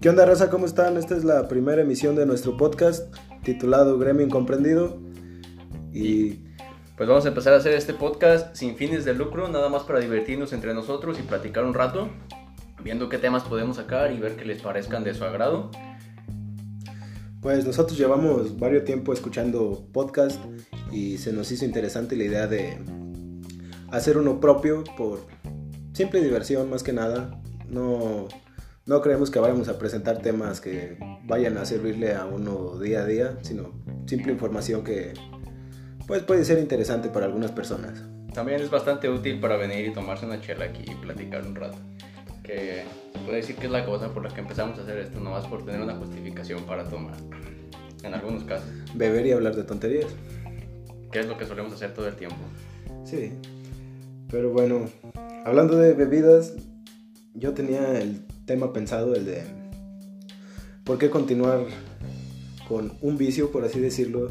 ¿Qué onda, raza? ¿Cómo están? Esta es la primera emisión de nuestro podcast titulado Gremio Incomprendido. Y Pues vamos a empezar a hacer este podcast sin fines de lucro, nada más para divertirnos entre nosotros y platicar un rato, viendo qué temas podemos sacar y ver que les parezcan de su agrado. pues nosotros llevamos varios tiempo escuchando podcast y se nos hizo interesante la idea de hacer uno propio por simple diversión más que nada. No, no creemos que vayamos a presentar temas que vayan a servirle a uno día a día, sino simple información que pues puede ser interesante para algunas personas. También es bastante útil para venir y tomarse una chela aquí y platicar un rato. Que se puede decir que es la cosa por la que empezamos a hacer esto, nomás por tener una justificación para tomar. En algunos casos, Beber y hablar de tonterías. que es lo que solemos hacer todo el tiempo. Sí. Pero bueno, hablando de bebidas, yo tenía el tema pensado, el de por qué continuar con un vicio, por así decirlo.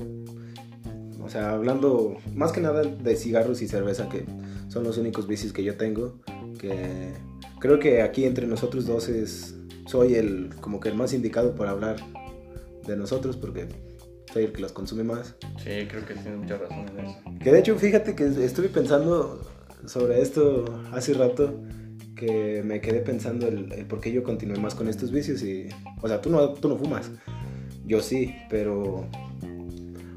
O sea, hablando más que nada de cigarros y cerveza, que son los únicos vicios que yo tengo. Que creo que aquí entre nosotros dos es, soy el como que el más indicado para hablar de nosotros, porque soy el que los consume más. Sí, creo que tiene mucha razón en eso. Que de hecho, fíjate que estuve pensando sobre esto hace rato, que me quedé pensando el, el por qué yo continué más con estos vicios y... O sea, tú no, tú no fumas, yo sí, pero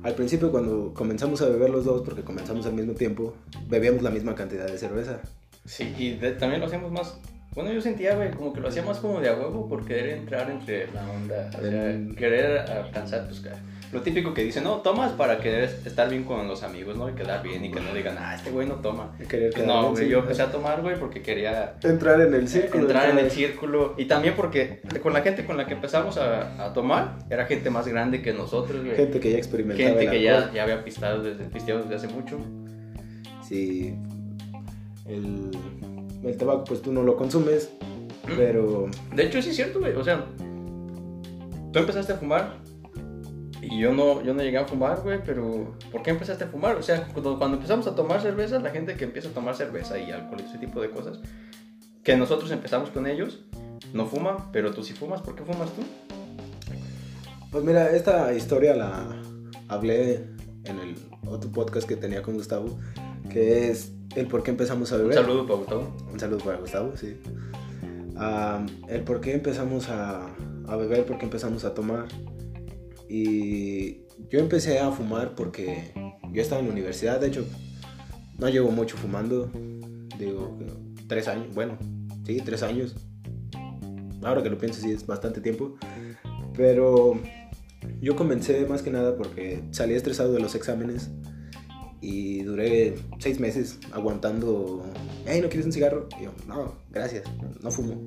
al principio cuando comenzamos a beber los dos, porque comenzamos al mismo tiempo, bebíamos la misma cantidad de cerveza. Sí, y de- también lo hacíamos más. Bueno, yo sentía, güey, como que lo hacía más como de a huevo por querer entrar entre la onda. O sea, El- querer alcanzar, pues, ca- lo típico que dicen, no, tomas para querer estar bien con los amigos, ¿no? Y quedar bien y que no digan, ah, este güey no toma. Querer quedar No, güey, yo empecé a tomar, güey, porque quería Entrar en el círculo. entrar en el círculo. Y también porque con la gente con la que empezamos a, a tomar, era gente más grande que nosotros, güey. Gente que ya experimentaba Gente que ya, ya había pistado desde, pisteado desde hace mucho. Sí, el, el tabaco pues tú no lo consumes, pero... De hecho, sí es cierto, güey. O sea, tú empezaste a fumar y yo no, yo no llegué a fumar, güey, pero ¿por qué empezaste a fumar? O sea, cuando, cuando empezamos a tomar cerveza, la gente que empieza a tomar cerveza y alcohol y ese tipo de cosas, que nosotros empezamos con ellos, no fuman, pero tú sí fumas. ¿Por qué fumas tú? Pues mira, esta historia la hablé en el otro podcast que tenía con Gustavo, que es el por qué empezamos a Un beber. saludo para Gustavo. Un saludo para Gustavo, sí. Ah, el por qué empezamos a, a beber, por qué empezamos a tomar. Y yo empecé a fumar porque yo estaba en la universidad, de hecho, no llevo mucho fumando, digo, tres años, bueno, sí, tres años. Ahora que lo pienso, sí, es bastante tiempo. Pero yo comencé más que nada porque salí estresado de los exámenes y duré seis meses aguantando. Hey, ¿no quieres un cigarro? Y yo, no, gracias, no fumo.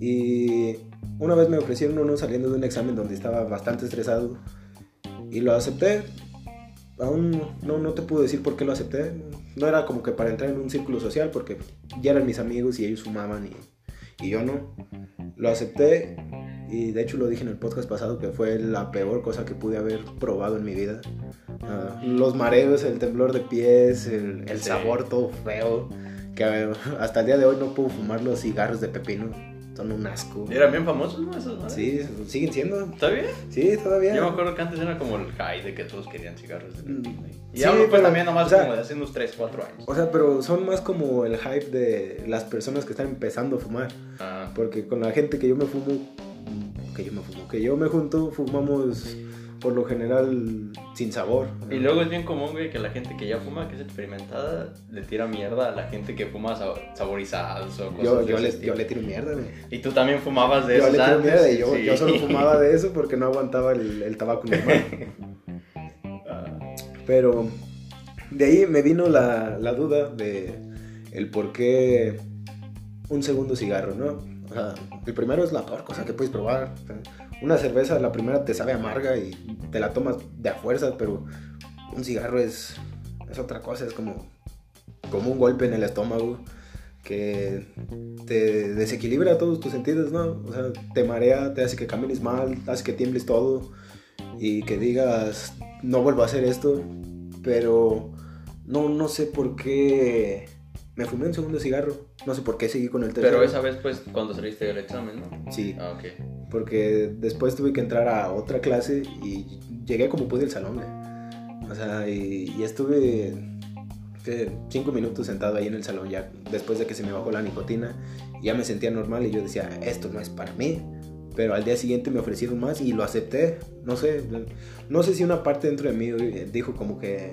Y una vez me ofrecieron uno saliendo de un examen donde estaba bastante estresado y lo acepté. Aún no, no te puedo decir por qué lo acepté. No era como que para entrar en un círculo social porque ya eran mis amigos y ellos fumaban y, y yo no. Lo acepté y de hecho lo dije en el podcast pasado que fue la peor cosa que pude haber probado en mi vida. Ah, los mareos, el temblor de pies, el, el sabor todo feo. Que eh, hasta el día de hoy no puedo fumar los cigarros de pepino. Son un asco. Eran bien famosos, ¿no? Esos, ¿no? Sí, siguen siendo. ¿Está bien? Sí, todavía. Yo me acuerdo que antes era como el high de que todos querían cigarros de Mm. Y sí, ahora pues pero, también nomás o sea, como de hace unos 3, 4 años. O sea, pero son más como el hype de las personas que están empezando a fumar. Ah. Porque con la gente que yo me fumo, que yo me fumo, que yo me junto, fumamos por lo general sin sabor. Y luego es bien común, güey, que la gente que ya fuma, que es experimentada, le tira mierda a la gente que fuma sab- saborizados o cosas yo, yo, le, yo tiro mierda, güey. Y tú también fumabas de Yo esos le tiro mierda y yo, sí. yo solo fumaba de eso porque no aguantaba el, el tabaco normal. Pero de ahí me vino la, la duda de el por qué un segundo cigarro, ¿no? O sea, el primero es la peor cosa que puedes probar. O sea, una cerveza, la primera te sabe amarga y te la tomas de a fuerzas, pero un cigarro es, es otra cosa, es como, como un golpe en el estómago que te desequilibra todos tus sentidos, ¿no? O sea, te marea, te hace que camines mal, hace que tiembles todo y que digas, no vuelvo a hacer esto, pero no, no sé por qué me fumé un segundo cigarro. No sé por qué seguí con el tercero. Pero esa vez, pues, cuando saliste del examen, ¿no? Sí, Ah, ok. porque después tuve que entrar a otra clase y llegué como pude al salón, güey. O sea, y, y estuve cinco minutos sentado ahí en el salón ya después de que se me bajó la nicotina. Ya me sentía normal y yo decía, esto no es para mí. Pero al día siguiente me ofrecieron más y lo acepté. No sé, no sé si una parte dentro de mí dijo como que,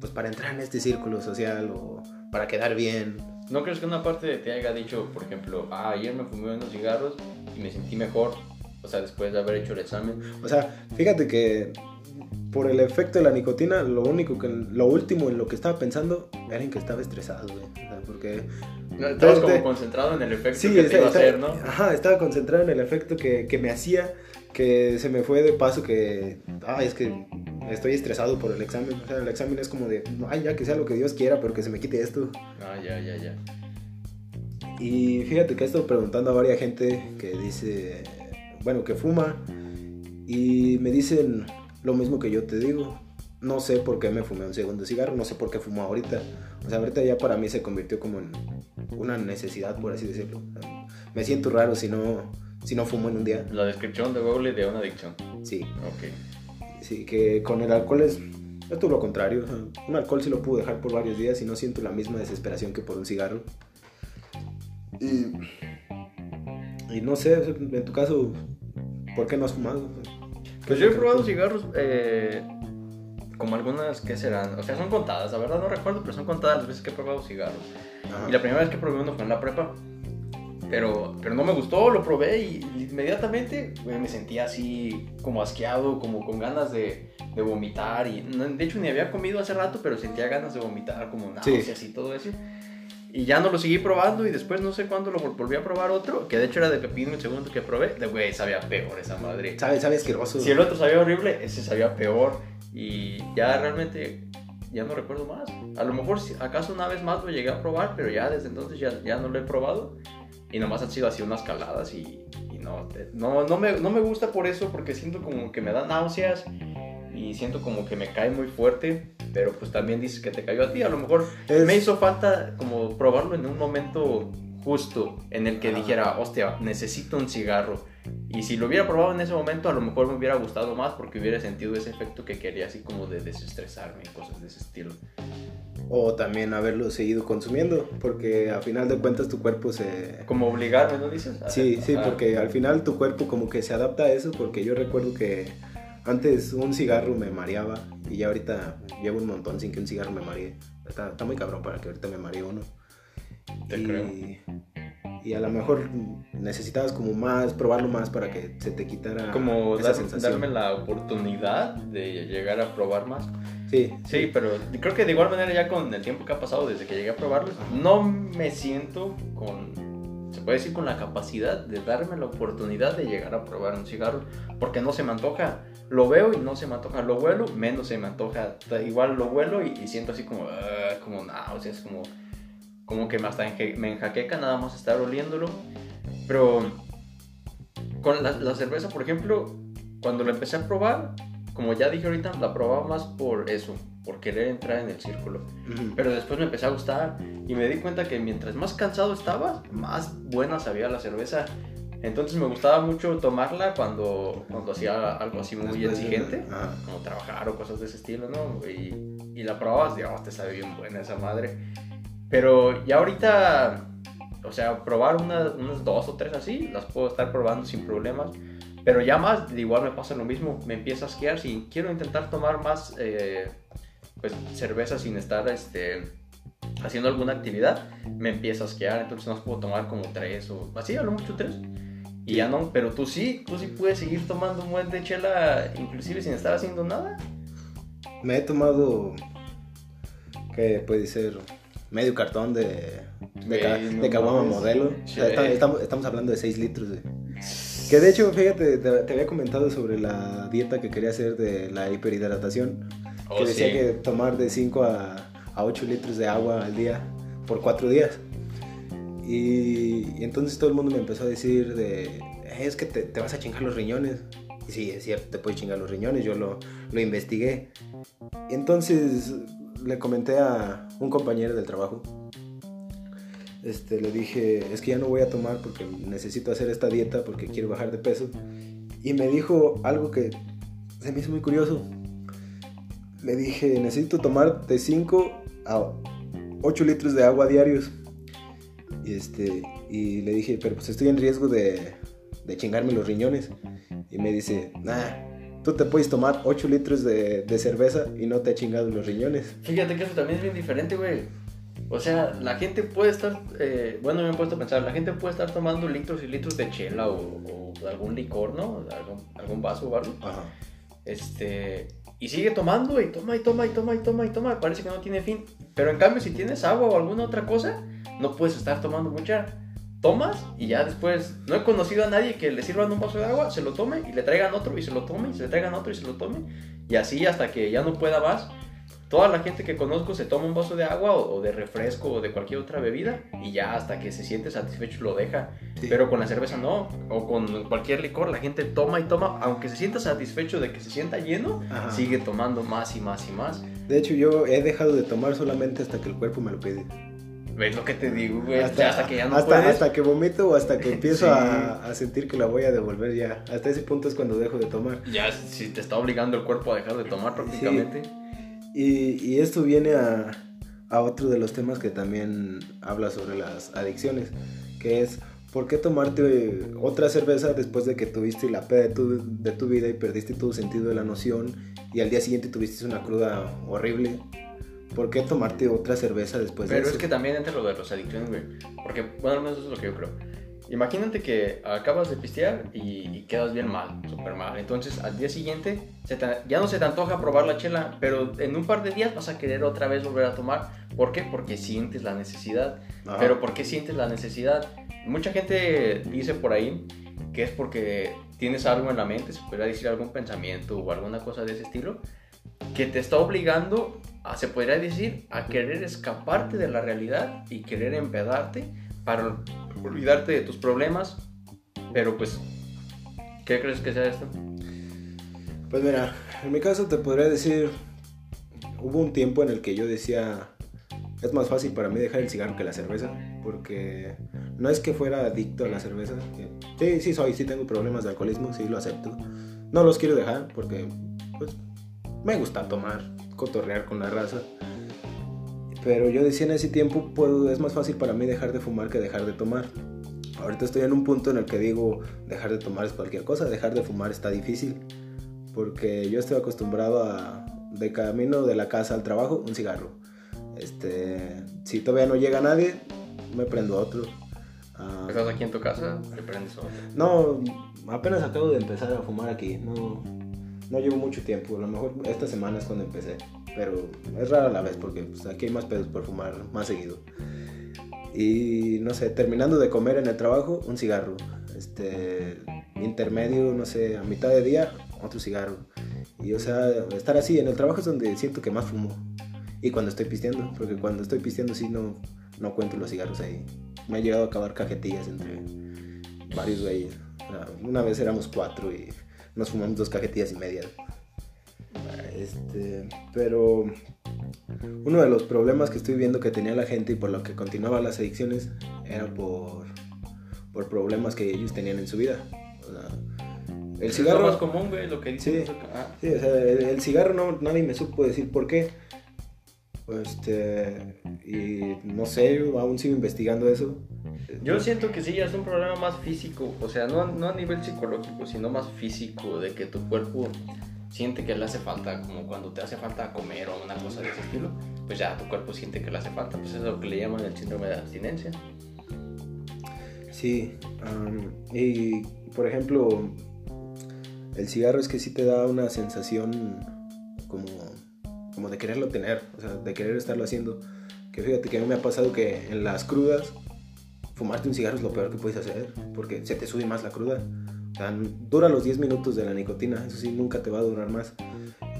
pues para entrar en este círculo social o para quedar bien. ¿No crees que una parte de ti haya dicho, por ejemplo, ah, ayer me fumé unos cigarros y me sentí mejor? O sea, después de haber hecho el examen. O sea, fíjate que por el efecto de la nicotina, lo único que, lo último en lo que estaba pensando era en que estaba estresado, güey. O sea, porque No, Estabas Este- como concentrado en el efecto sí, que te iba a estaba- hacer, ¿no? Ajá, estaba concentrado en el efecto que, que me hacía, que se me fue de paso que, ah, es que estoy estresado por el examen. O sea, el examen es como de, ay, ya que sea lo que Dios quiera, pero que se me quite esto. Ah, ya, ya, ya. Y fíjate que he estado preguntando a varias gente que dice, bueno, que fuma, y me dicen lo mismo que yo te digo. No sé por qué me fumé un segundo cigarro, no sé por qué fumo ahorita. O sea, ahorita ya para mí se convirtió como en una necesidad, por así decirlo. Me siento raro si no, si no fumo en un día. La descripción de Google de una adicción. Sí, Ok. Sí, que con el alcohol es, es todo lo contrario. o sea, un alcohol sí lo puedo dejar por varios días y no siento la misma desesperación que por un cigarro. Y, y no sé, en tu caso, ¿por qué no has fumado? Pues yo he probado cigarros, eh, como algunas, ¿qué serán? O sea, son contadas, la verdad no recuerdo, pero son contadas las veces que he probado cigarros. Ajá. Y la primera vez que probé uno fue en la prepa. Pero, pero no me gustó, lo probé y inmediatamente güey, me sentía así como asqueado, como con ganas de, de vomitar. Y, no, de hecho, ni había comido hace rato, pero sentía ganas de vomitar, como náuseas y todo eso. Y ya no lo seguí probando y después no sé cuándo lo vol- volví a probar otro, que de hecho era de pepino el segundo que probé. De güey, sabía peor esa madre. Sabe, sabe asqueroso. Si el otro sabía horrible, ese sabía peor. Y ya realmente ya no recuerdo más. A lo mejor acaso una vez más lo llegué a probar, pero ya desde entonces ya, ya no lo he probado. Y nomás han sido así unas caladas y, y no, no, no, me, no me gusta por eso, porque siento como que me da náuseas y siento como que me cae muy fuerte. Pero pues también dices que te cayó a ti. A lo mejor Es- me hizo falta como probarlo en un momento justo en el que Ajá. dijera, hostia, necesito un cigarro. Y si lo hubiera probado en ese momento, a lo mejor me hubiera gustado más porque hubiera sentido ese efecto que quería, así como de desestresarme y cosas de ese estilo. O también haberlo seguido consumiendo, porque a final de cuentas tu cuerpo se... Como obligarme, ¿no dices? A- Sí, sí, a- porque al final tu cuerpo como que se adapta a eso, porque yo recuerdo que antes un cigarro me mareaba y ya ahorita llevo un montón sin que un cigarro me maree. Está, está muy cabrón para que ahorita me maree uno. Te y, creo. Y a lo mejor necesitabas como más, probarlo más para que se te quitara Como esa dar- sensación. darme la oportunidad de llegar a probar más. Sí, Sí, pero creo que de igual manera ya con el tiempo que ha pasado desde que llegué a probarlo, no me siento con, se puede decir, con la capacidad de darme la oportunidad de llegar a probar un cigarro, porque no se me antoja. Lo veo y no se me antoja, lo huelo, menos se me antoja. Igual lo huelo y, y siento así como, ah, como náuseas, como, como que me hasta enje- me enjaqueca nada más estar oliéndolo. Pero con la, la cerveza, por ejemplo, cuando la empecé a probar, como ya dije ahorita, la probaba más por eso, por querer entrar en el círculo. Pero después me empecé a gustar y me di cuenta que mientras más cansado estaba, más buena sabía la cerveza. Entonces me gustaba mucho tomarla cuando, cuando hacía algo así muy exigente, ajá. como trabajar o cosas de ese estilo, ¿no? Y, y la probabas, digamos, te sabe bien buena esa madre. Pero ya ahorita, o sea, probar una- unas dos o tres así, las puedo estar probando sin problemas. Pero ya más, igual me pasa lo mismo, me empieza a asquear. Si quiero intentar tomar más eh, pues, cerveza sin estar este, haciendo alguna actividad, me empieza a asquear. Entonces no puedo tomar como tres o así, a lo mucho tres. Y ya no, pero tú sí, tú sí puedes seguir tomando un buen de chela, inclusive sin estar haciendo nada. Me he tomado, que puede ser medio cartón de, de, ca- de caguama modelo. O sea, estamos, estamos hablando de 6 litros. güey. Que de hecho, fíjate, te, te había comentado sobre la dieta que quería hacer de la hiperhidratación. Oh, que decía sí. que tomar de 5 a, a 8 litros de agua al día por 4 días. Y, y entonces todo el mundo me empezó a decir de, "Eh, es que te, te vas a chingar los riñones. Y sí, es cierto, te puedes chingar los riñones, yo lo, lo investigué. Entonces le comenté a un compañero del trabajo este, le dije, es que ya no voy a tomar porque necesito hacer esta dieta porque quiero bajar de peso. Y me dijo algo que se me hizo muy curioso. Le dije, necesito tomar de 5 a 8 litros de agua diarios. Y, este, y le dije, pero pues estoy en riesgo de, de chingarme los riñones. Y me dice, nah, tú te puedes tomar 8 litros de, de cerveza y no te ha chingado los riñones. Fíjate que eso también es bien diferente, güey. O sea, la gente puede estar, eh, bueno, me he puesto a pensar, la gente puede estar tomando litros y litros de chela o, o algún licor, ¿no? Algún, algún vaso o algo. Ajá. Este, y sigue tomando y toma y toma y toma y toma y toma. Parece que no tiene fin. Pero en cambio, si tienes agua o alguna otra cosa, no puedes estar tomando mucha. Tomas y ya después, no he conocido a nadie que le sirvan un vaso de agua, se lo tome y le traigan otro y se lo tome y se le traigan otro y se lo tome. Y así hasta que ya no pueda más. Toda la gente que conozco se toma un vaso de agua o, o de refresco o de cualquier otra bebida y ya hasta que se siente satisfecho lo deja. Sí. Pero con la cerveza no, o con cualquier licor, la gente toma y toma, aunque se sienta satisfecho de que se sienta lleno, Ajá. sigue tomando más y más y más. De hecho, yo he dejado de tomar solamente hasta que el cuerpo me lo pide. ¿Ves lo que te digo, güey? Hasta, hasta que ya no hasta, puedes. hasta que vomito o hasta que empiezo Sí. a, a sentir que la voy a devolver ya. Hasta ese punto es cuando dejo de tomar. Ya si te está obligando el cuerpo a dejar de tomar prácticamente. Y, y esto viene a, a otro de los temas que también habla sobre las adicciones, que es ¿por qué tomarte otra cerveza después de que tuviste la peda de tu, de tu vida y perdiste todo sentido de la noción y al día siguiente tuviste una cruda horrible? ¿Por qué tomarte otra cerveza después de Pero eso? es que también entra lo de los adicciones, güey. Porque, bueno, al menos eso es lo que yo creo. Imagínate que acabas de pistear y, y quedas bien mal, súper mal. Entonces, al día siguiente, se te- ya no se te antoja probar la chela, pero en un par de días vas a querer otra vez volver a tomar. ¿Por qué? Porque sientes la necesidad. Ajá. Pero ¿por qué sientes la necesidad? Mucha gente dice por ahí que es porque tienes algo en la mente, se podría decir algún pensamiento o alguna cosa de ese estilo, que te está obligando, a, se podría decir, a querer escaparte de la realidad y querer empedarte para olvidarte de tus problemas. Pero pues, ¿qué crees que sea esto? Pues mira, en mi caso te podría decir, hubo un tiempo en el que yo decía, es más fácil para mí dejar el cigarro que la cerveza, porque no es que fuera adicto a la cerveza, que- sí, sí soy, sí tengo problemas de alcoholismo, sí lo acepto, no los quiero dejar porque pues me gusta tomar, cotorrear con la raza, pero yo decía en ese tiempo, pues es más fácil para mí dejar de fumar que dejar de tomar. Ahorita estoy en un punto en el que digo, dejar de tomar es cualquier cosa, dejar de fumar está difícil porque yo estoy acostumbrado a de camino de la casa al trabajo un cigarro. Este, si todavía no llega nadie, me prendo otro. Ah, Estás aquí en tu casa, te prendes otro. no, apenas acabo de empezar a fumar aquí. No, no llevo mucho tiempo. A lo mejor esta semana es cuando empecé. Pero es rara la vez porque pues, aquí hay más pedos por fumar más seguido. Y no sé, terminando de comer en el trabajo, un cigarro. Este, intermedio, no sé, a mitad de día, otro cigarro. Y o sea, estar así en el trabajo es donde siento que más fumo. Y cuando estoy pisteando, porque cuando estoy pisteando sí no, no cuento los cigarros ahí. Me ha llegado a acabar cajetillas entre varios güeyes. Una vez éramos cuatro y nos fumamos dos cajetillas y media. Este, pero uno de los problemas que estoy viendo que tenía la gente y por lo que continuaba las adicciones era por, por problemas que ellos tenían en su vida. O sea, el Es cigarro... lo más común, güey, lo que dicen. Sí. Ah, Sí, o sea, el, el cigarro no, nadie me supo decir por qué. Este, y no sé, aún sigo investigando eso. Yo siento que sí, ya es un problema más físico, o sea, no, no a nivel psicológico, sino más físico, de que tu cuerpo siente que le hace falta, como cuando te hace falta comer o una cosa de ese estilo, pues ya tu cuerpo siente que le hace falta, pues es lo que le llaman el síndrome de abstinencia. Sí, am, y por ejemplo, el cigarro es que sí te da una sensación como, como de quererlo tener, o sea, de querer estarlo haciendo. Que fíjate que a mí me ha pasado que en las crudas, fumarte un cigarro es lo peor que puedes hacer, porque se te sube más la cruda. O sea, dura los 10 minutos de la nicotina, eso sí, nunca te va a durar más.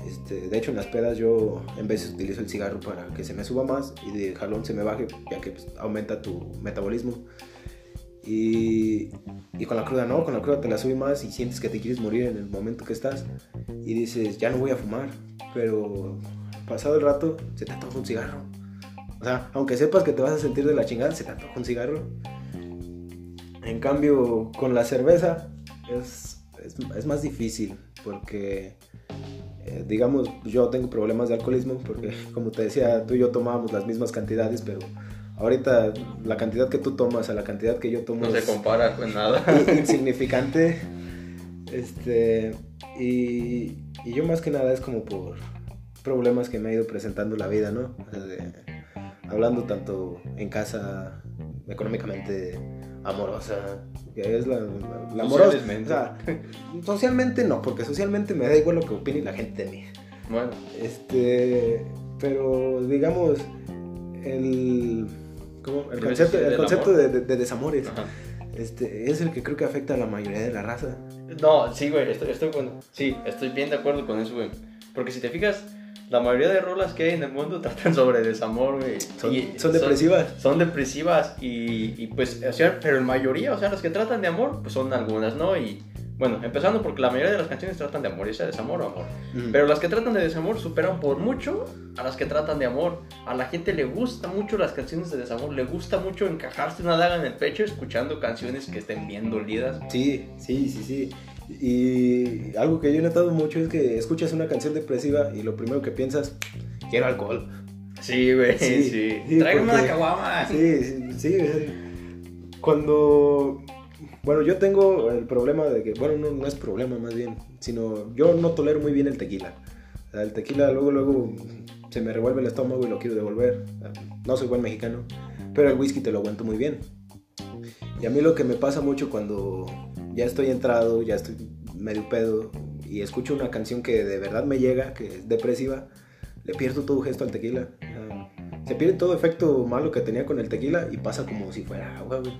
Este, de hecho, en las pedas yo en veces utilizo el cigarro para que se me suba más y de jalón se me baje, ya que pues, aumenta tu metabolismo. Y, y con la cruda no, con la cruda te la sube más y sientes que te quieres morir en el momento que estás. Y dices, ya no voy a fumar. Pero pasado el rato, se te antoja un cigarro. O sea, aunque sepas que te vas a sentir de la chingada, se te antoja un cigarro. En cambio, con la cerveza es, es, es más difícil porque, eh, digamos, yo tengo problemas de alcoholismo porque, como te decía, tú y yo tomábamos las mismas cantidades, pero ahorita la cantidad que tú tomas a la cantidad que yo tomo No se compara con nada. insignificante. Este, y, y yo más que nada es como por problemas que me ha ido presentando la vida, ¿no? O sea, de- hablando tanto en casa, económicamente, amorosa, que es la, la, la amorosa. Socialmente. O sea, socialmente no, porque socialmente me da igual lo que opine la gente de mí. Bueno, Este, pero digamos, el, ¿cómo? el ¿Debes concepto, el concepto de, de- de desamores ajá. este, es el que creo que afecta a la mayoría de la raza. No, sí, güey, estoy, estoy, bueno, sí, estoy bien de acuerdo con eso, güey. Porque si te fijas, la mayoría de rolas que hay en el mundo tratan sobre desamor, güey. Son, Y son depresivas. Son depresivas y, y, pues, o sea, pero en mayoría, o sea, las que tratan de amor, pues son algunas, ¿no? Y bueno, empezando porque la mayoría de las canciones tratan de amor, ya sea desamor o amor. Ujú. Pero las que tratan de desamor superan por mucho a las que tratan de amor. A la gente le gusta mucho las canciones de desamor, le gusta mucho encajarse una daga en el pecho escuchando canciones que estén bien dolidas. Sí, sí, sí, sí. Y algo que yo he notado mucho es que escuchas una canción depresiva y lo primero que piensas, quiero alcohol. Sí, güey, Sí, sí. sí, Tráigame porque- una caguama. Sí, sí, sí. Cuando... Bueno, yo tengo el problema de que, bueno, no, no es problema más bien, sino yo no tolero muy bien el tequila. O sea, el tequila luego, luego se me revuelve el estómago y lo quiero devolver. No soy buen mexicano, pero el whisky te lo aguanto muy bien. Y a mí lo que me pasa mucho cuando ya estoy entrado, ya estoy medio pedo y escucho una canción que de verdad me llega, que es depresiva, le pierdo todo gesto al tequila. Ah, Se pierde todo efecto malo que tenía con el tequila y pasa como si fuera agua, güey.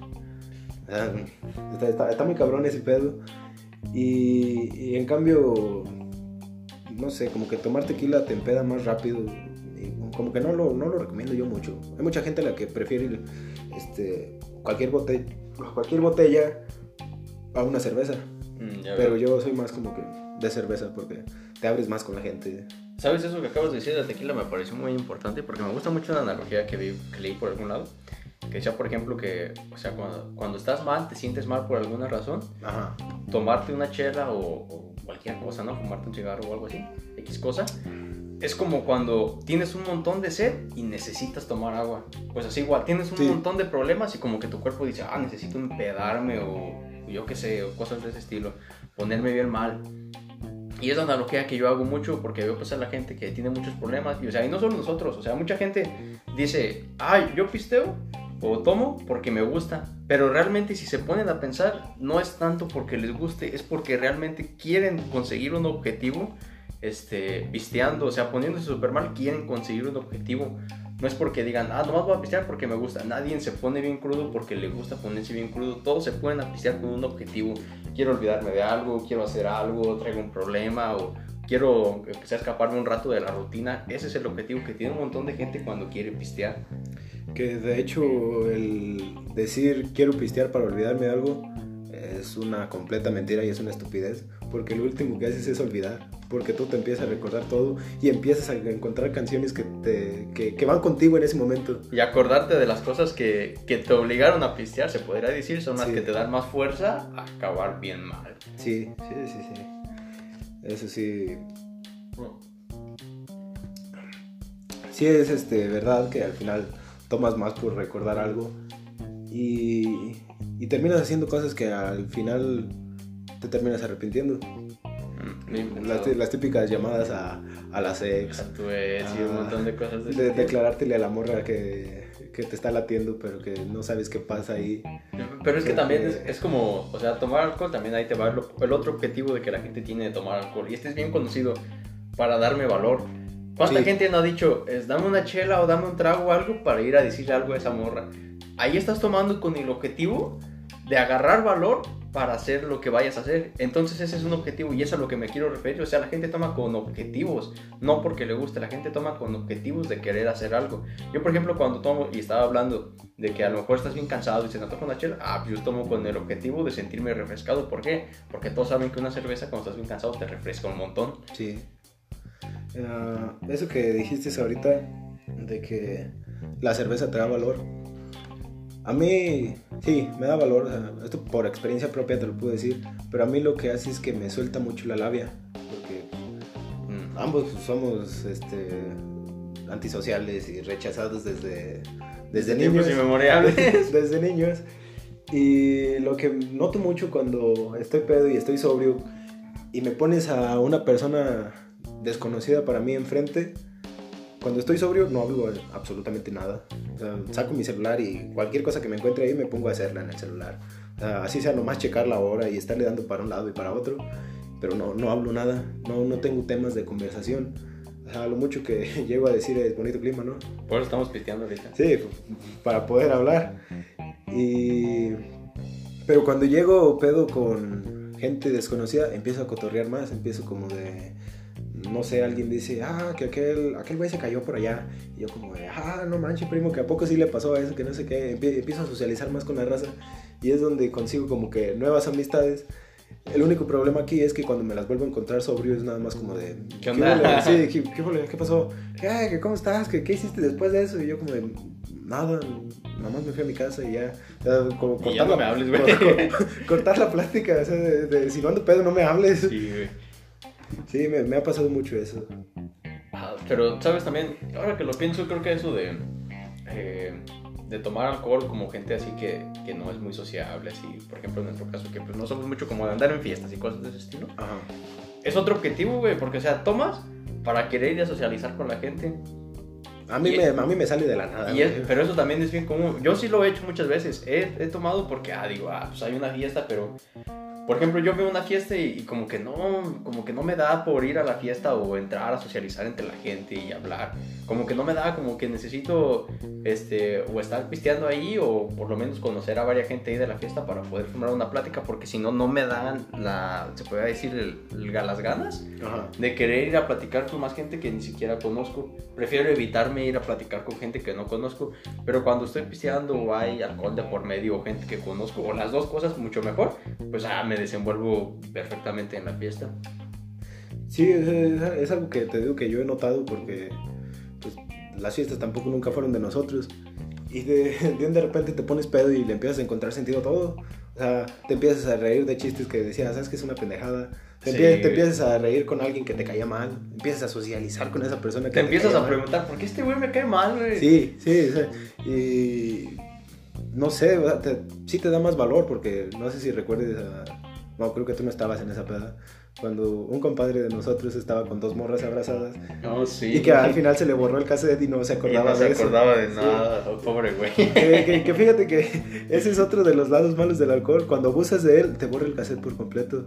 Ah, Está, está- está muy cabrón ese pedo. Y, y en cambio, no sé, como que tomar tequila te empeda más rápido. Y como que no lo, no lo recomiendo yo mucho. Hay mucha gente a la que prefiere este, cualquier, botella, cualquier botella a una cerveza. Mm, Pero veo. yo soy más como que de cerveza porque te abres más con la gente. ¿Sabes eso que acabas de decir del tequila? Me pareció muy importante porque me gusta mucho una analogía que, vi, que leí por algún lado. Que decía, por ejemplo, que, o sea, cuando, cuando estás mal, te sientes mal por alguna razón, Ajá. tomarte una chela o, o cualquier cosa, ¿no? Fumarte un cigarro o algo así, X cosa. Es como cuando tienes un montón de sed y necesitas tomar agua. Pues así igual, tienes un Sí. montón de problemas y como que tu cuerpo dice, ah, necesito empedarme o yo qué sé, cosas de ese estilo, ponerme bien mal. Y es la analogía que yo hago mucho porque veo pasar la gente que tiene muchos problemas. Y, o sea, no solo nosotros, o sea, mucha gente dice, ay, yo pisteo o tomo porque me gusta. Pero realmente si se ponen a pensar, no es tanto porque les guste, es porque realmente quieren conseguir un objetivo, este, pisteando, o sea, poniéndose súper mal, quieren conseguir un objetivo. No es porque digan, ah, nomás voy a pistear porque me gusta. Nadie se pone bien crudo porque le gusta ponerse bien crudo. Todos se pueden pistear con un objetivo. Quiero olvidarme de algo, quiero hacer algo, traigo un problema o quiero empezar a escaparme un rato de la rutina. Ese es el objetivo que tiene un montón de gente cuando quiere pistear. Que de hecho el decir quiero pistear para olvidarme de algo es una completa mentira y es una estupidez. Porque lo último que haces es olvidar. Porque tú te empiezas a recordar todo y empiezas a encontrar canciones que, te, que, que van contigo en ese momento. Y acordarte de las cosas que, que te obligaron a pistear, se podría decir, son las Sí. que te dan más fuerza a acabar bien mal. Sí, sí, sí, sí. Eso sí. Sí es este, verdad que al final tomas más por recordar algo y, y terminas haciendo cosas que al final te terminas arrepintiendo. Mm, Las, las típicas llamadas a, a la sex, A tu ex y un Ah, montón de cosas de de declarártele a la morra que, que te está latiendo pero que no sabes qué pasa ahí. Pero es que Sí. también es, es como, o sea, tomar alcohol también ahí te va el, el otro objetivo de que la gente tiene de tomar alcohol. Y este es bien conocido para darme valor. ¿Cuánta Sí. gente no ha dicho, es, dame una chela o dame un trago o algo para ir a decirle algo a esa morra? Ahí estás tomando con el objetivo de agarrar valor para hacer lo que vayas a hacer. Entonces ese es un objetivo y eso es a lo que me quiero referir. O sea, la gente toma con objetivos, no porque le guste, la gente toma con objetivos de querer hacer algo. Yo, por ejemplo, cuando tomo y estaba hablando de que a lo mejor estás bien cansado y se antoja una chela, ah, pues yo tomo con el objetivo de sentirme refrescado. ¿Por qué? Porque todos saben que una cerveza cuando estás bien cansado te refresca un montón. Sí. Ah, eso que dijiste ahorita, de que la cerveza te da valor. A mí, sí, me da valor, o sea, esto por experiencia propia te lo puedo decir, pero a mí lo que hace es que me suelta mucho la labia, porque Mm. ambos somos este, antisociales y rechazados desde, desde niños. inmemorables. desde niños. Y lo que noto mucho cuando estoy pedo y estoy sobrio y me pones a una persona desconocida para mí enfrente, cuando estoy sobrio no hablo absolutamente nada. O sea, saco mi celular y cualquier cosa que me encuentre ahí me pongo a hacerla en el celular. O sea, así sea nomás checar la hora y estarle dando para un lado y para otro, pero no, no hablo nada, no, no tengo temas de conversación. O sea, lo mucho que llego a decir es bonito clima, ¿no? Por eso estamos pisteando ahorita. Sí, para poder hablar. Y... Pero cuando llego pedo con gente desconocida, empiezo a cotorrear más, empiezo como de... No sé, alguien dice, ah, que aquel, aquel güey se cayó por allá. Y yo como de, ah, no manches, primo, que a poco sí le pasó eso, que no sé qué. Empie- empiezo a socializar más con la raza. Y es donde consigo como que nuevas amistades. El único problema aquí es que cuando me las vuelvo a encontrar sobrio es nada más como de... ¿Qué onda? huele? Sí, ¿qué, qué? ¿Qué pasó? ¿Qué, que ¿Cómo estás? ¿Qué, ¿Qué hiciste después de eso? Y yo como de... Nada, nada más me fui a mi casa y ya... ya, como Y ya no me hables, güey. cor- cortar la plática, o sea, de, de, si no ando pedo no me hables. Sí, Sí, me, me ha pasado mucho eso. Ah, Pero, ¿sabes también? Ahora que lo pienso, creo que eso de, eh, de tomar alcohol como gente así que, que no es muy sociable, así, por ejemplo, en nuestro caso, que pues no somos mucho como de andar en fiestas y cosas de ese estilo, Ajá. es otro objetivo, güey, porque, o sea, tomas para querer ir a socializar con la gente. A mí, Y- me, a mí me sale de la nada. Y es- pero eso también es bien común. Yo sí lo he hecho muchas veces. He, he tomado porque, ah, digo, ah, pues hay una fiesta, pero... Por ejemplo, yo veo una fiesta y, y como que no, como que no me da por ir a la fiesta o entrar a socializar entre la gente y hablar. Como que no me da, como que necesito, este, o estar pisteando ahí o por lo menos conocer a varias gente ahí de la fiesta para poder formar una plática, porque si no, no me dan la, se puede decir, el- el- las ganas Ajá. de querer ir a platicar con más gente que ni siquiera conozco. Prefiero evitarme ir a platicar con gente que no conozco, pero cuando estoy pisteando o hay alcohol de por medio o gente que conozco, o las dos cosas mucho mejor, pues ah, me desenvuelvo perfectamente en la fiesta. Sí, es, es- es algo que te digo que yo he notado porque pues, las fiestas tampoco nunca fueron de nosotros. Y de, de, de repente te pones pedo y le empiezas a encontrar sentido a todo. O sea, te empiezas a reír de chistes que decías, sabes que es una pendejada. Te, Sí, empie- te empiezas a reír con alguien que te caía mal. Empiezas a socializar con esa persona que Te empiezas caía a mal. preguntar, ¿por qué este güey me cae mal, güey? Sí, sí, sea, y no sé, te- sí te da más valor porque no sé si recuerdes a... No, creo que tú no estabas en esa peda. Cuando un compadre de nosotros estaba con dos morras abrazadas No, sí. y que al final se le borró el cassette y no se acordaba no se de eso. acordaba de Sí. nada, oh, pobre güey. Que, que- que fíjate que ese es otro de los lados malos del alcohol. Cuando abusas de él, te borra el cassette por completo.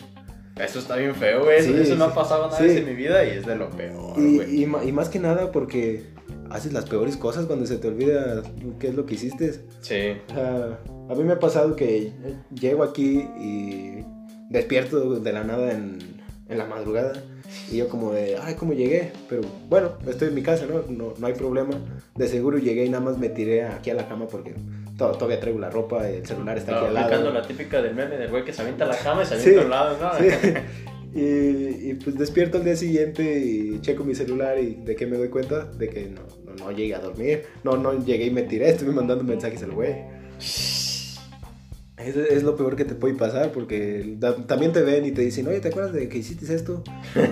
Eso está bien feo, güey. Eso, Sí, eso sí. ha pasado una Sí. en mi vida y es de lo peor, Y, güey. y, y más que nada porque haces las peores cosas cuando se te olvida qué es lo que hiciste. Sí. Sea, a mí me ha pasado que llego aquí y despierto de la nada en, en la madrugada. Y yo como de, ay, ¿cómo llegué? Pero bueno, estoy en mi casa, ¿no? No, no hay problema. De seguro llegué y nada más me tiré aquí a la cama porque to- todavía traigo la ropa, el celular está aquí al lado. aplicando la típica del meme del güey que se avienta a la cama y se Sí, avienta a un lado, ¿no? Sí. Y, y, pues despierto al día siguiente y checo mi celular y de qué me doy cuenta de que no, no, no llegué a dormir, no, no llegué y me tiré, estuve mandando mensajes al güey. Es, es lo peor que te puede pasar porque da- también te ven y te dicen, oye, ¿te acuerdas de que hiciste esto?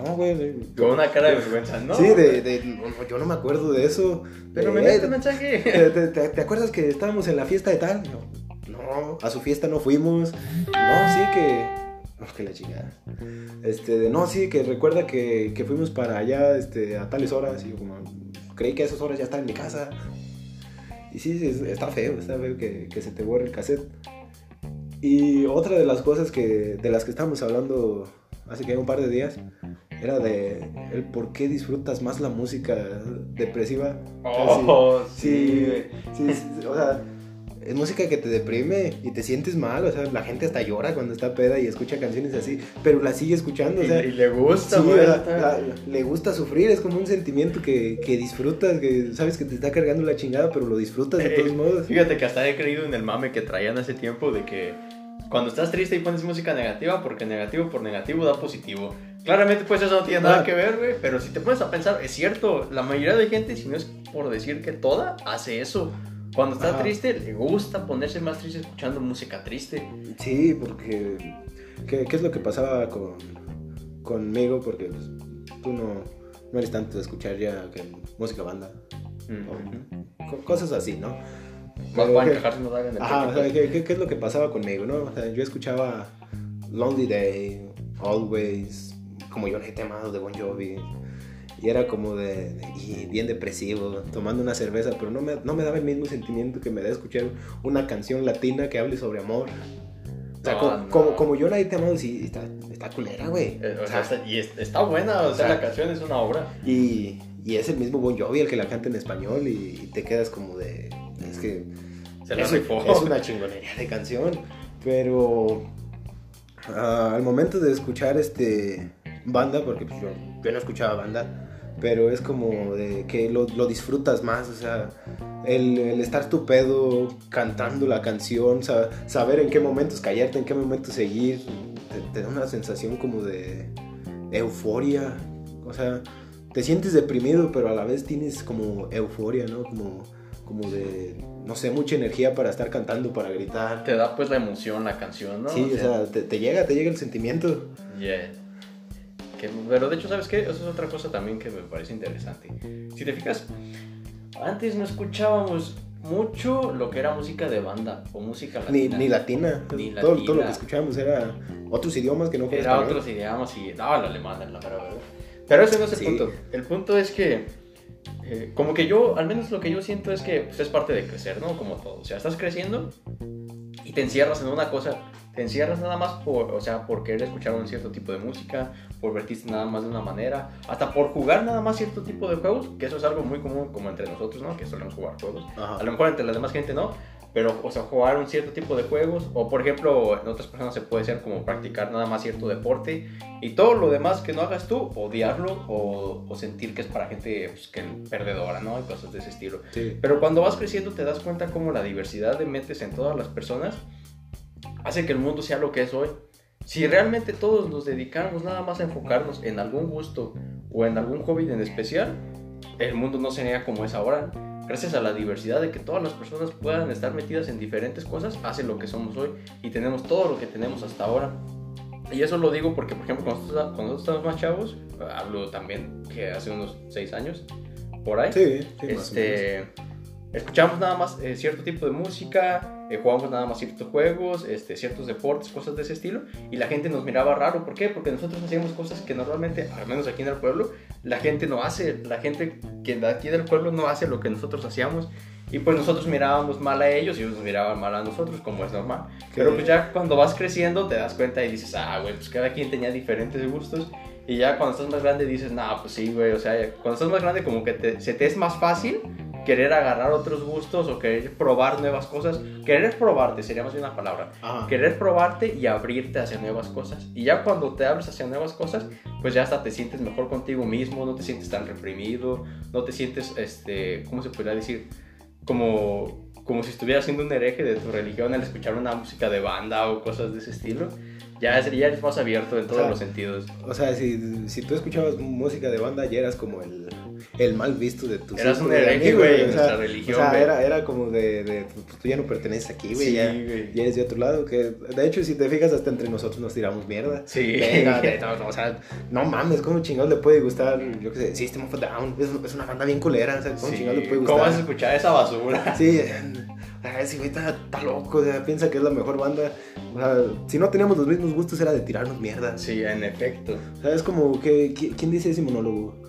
No, güey. Con una cara de vergüenza, ¿no? sí, de, de- no, yo no me acuerdo de eso. Pero me Eh, un mensaje. ¿Te, te, te- te acuerdas que estábamos en la fiesta de tal? No, no, a su fiesta no fuimos. No, sí que. No, que la chingada. Este, de, no, sí, que recuerda que, que fuimos para allá este, a tales horas. Y yo como, creí que a esas horas ya estaba en mi casa. Y sí, sí, es- está feo, está feo que, que se te borre el cassette. Y otra de las cosas que, de las que estábamos hablando hace que un par de días era de el por qué disfrutas más la música depresiva. Oh, Sí, sí. sí, sí, o sea, es música que te deprime y te sientes mal, o sea, la gente hasta llora cuando está peda y escucha canciones así, pero la sigue escuchando, o Y, sea, y le gusta, sí, la- la- le gusta sufrir, es como un sentimiento que, que disfrutas, que sabes que te está cargando la chingada, pero lo disfrutas de Eh, todos modos. Fíjate que hasta he creído en el mame que traían hace tiempo de que cuando estás triste y pones música negativa, porque negativo por negativo da positivo. Claramente, pues eso no tiene nada Ah. que ver, güey. Pero si te pones a pensar, es cierto, la mayoría de gente, si no es por decir que toda, hace eso. Cuando está Ajá. triste, le gusta ponerse más triste escuchando música triste. Sí, porque. ¿Qué, qué es lo que pasaba con, conmigo? Porque pues, tú no, no eres tanto de escuchar ya que música banda. Cosas así, ¿no? Más Pero para que- encajarse no en el Ajá, o tópico. sea, ¿qué, qué, qué es lo que pasaba conmigo, no? O sea, yo escuchaba Lonely Day, Always, como yo le temado de Bon Jovi. Y era como de, y bien depresivo, tomando una cerveza, pero no me, no me daba el mismo sentimiento que me da escuchar una canción latina que hable sobre amor. O sea, No, co- no. como, como yo la he temado, sí, está, está culera, güey. Eh, o O sea, sea, y es- está buena, o sea, o sea, la canción es una obra. y, y es el mismo Bon Jovi el que la canta en español y, y te quedas como de, es que Se la es, rifó. es una chingonería de canción, pero ah, al momento de escuchar este banda, porque pues, yo, yo no escuchaba banda, pero es como de que lo, lo disfrutas más, o sea, el, el estar tu pedo cantando la canción, sa- saber en qué momentos callarte, en qué momentos seguir, te, te da una sensación como de, euforia, o sea, te sientes deprimido, pero a la vez tienes como euforia, ¿no? Como, como de, no sé, mucha energía para estar cantando, para gritar. Te da pues la emoción la canción, ¿no? Sí, o sea, te, te llega, te llega el sentimiento. Yeah. Que- pero de hecho, ¿sabes qué? Eso es otra cosa también que me parece interesante. Si te fijas, antes no escuchábamos mucho lo que era música de banda o música Ni, latina. ni latina. Ni todo, todo lo latina. que escuchábamos era otros idiomas que no fueran Era español. otros idiomas y no, el alemán es la mera verdad. Pero ese no es el Sí. punto. El punto es que, eh, como que yo, al menos lo que yo siento es que pues, es parte de crecer, ¿no? Como todo. O sea, estás creciendo te encierras en una cosa. Te encierras nada más por, o sea, por querer escuchar un cierto tipo de música, por vertirte nada más de una manera, hasta por jugar nada más cierto tipo de juegos, que eso es algo muy común como entre nosotros, ¿no? Que solemos jugar juegos. Ajá. A lo mejor entre la demás gente no, pero, o sea, jugar un cierto tipo de juegos, o por ejemplo, en otras personas se puede ser como practicar nada más cierto deporte, y todo lo demás que no hagas tú, odiarlo, o, o sentir que es para gente pues, que perdedora, ¿no? Y cosas de ese estilo. Sí. Pero cuando vas creciendo te das cuenta cómo la diversidad de mentes en todas las personas hace que el mundo sea lo que es hoy. Si realmente todos nos dedicáramos nada más a enfocarnos en algún gusto o en algún hobby en especial, el mundo no sería como es ahora. Gracias a la diversidad de que todas las personas puedan estar metidas en diferentes cosas, hace lo que somos hoy y tenemos todo lo que tenemos hasta ahora. Y eso lo digo porque, por ejemplo, cuando nosotros, estábamos más chavos, hablo también que hace unos 6 años, por ahí, Sí, sí, más este, escuchamos nada más eh, cierto tipo de música, eh, jugamos nada más ciertos juegos, este, ciertos deportes, cosas de ese estilo, y la gente nos miraba raro. ¿Por qué? Porque nosotros hacíamos cosas que normalmente, al menos aquí en el pueblo, la gente no hace. La gente que de aquí del pueblo no hace lo que nosotros hacíamos. Y pues nosotros mirábamos mal a ellos y ellos nos miraban mal a nosotros, como es normal. Pero pues ya cuando vas creciendo te das cuenta y dices, ah, güey, pues cada quien tenía diferentes gustos. Y ya cuando estás más grande dices, nah, pues sí, güey, o sea, cuando estás más grande como que te- se te es más fácil querer agarrar otros gustos o querer probar nuevas cosas. Querer probarte sería más bien una palabra. Ajá. Querer probarte y abrirte hacia nuevas cosas. Y ya cuando te abres hacia nuevas cosas, pues ya hasta te sientes mejor contigo mismo, no te sientes tan reprimido, no te sientes, este, ¿cómo se podría decir? Como, como si estuvieras siendo un hereje de tu religión al escuchar una música de banda o cosas de ese estilo. Ya, sería más abierto en todos sea, los sentidos. O sea, si, si tú escuchabas música de banda, ya eras como el, el mal visto de tu Eras un hereje, güey, o en sea, nuestra religión, O sea, era, era como de, de, pues, tú ya no perteneces aquí, güey. Sí, ya, ya eres de otro lado. Que, de hecho, si te fijas, hasta entre nosotros nos tiramos mierda. Sí. Venga, de- no, no, o sea, no mames, ¿cómo chingados le puede gustar? Yo qué sé, System of a Down. Es, es una banda bien culera, o sea, ¿cómo Sí, chingados le puede ¿Cómo vas a gustar? escuchar esa basura? Sí, eh, ese güey está, está loco, o sea, piensa que es la mejor banda. O sea, si no teníamos los mismos gustos era de tirarnos mierda. Sí, en efecto. O sea, es como que, ¿qui- ¿quién dice ese monólogo?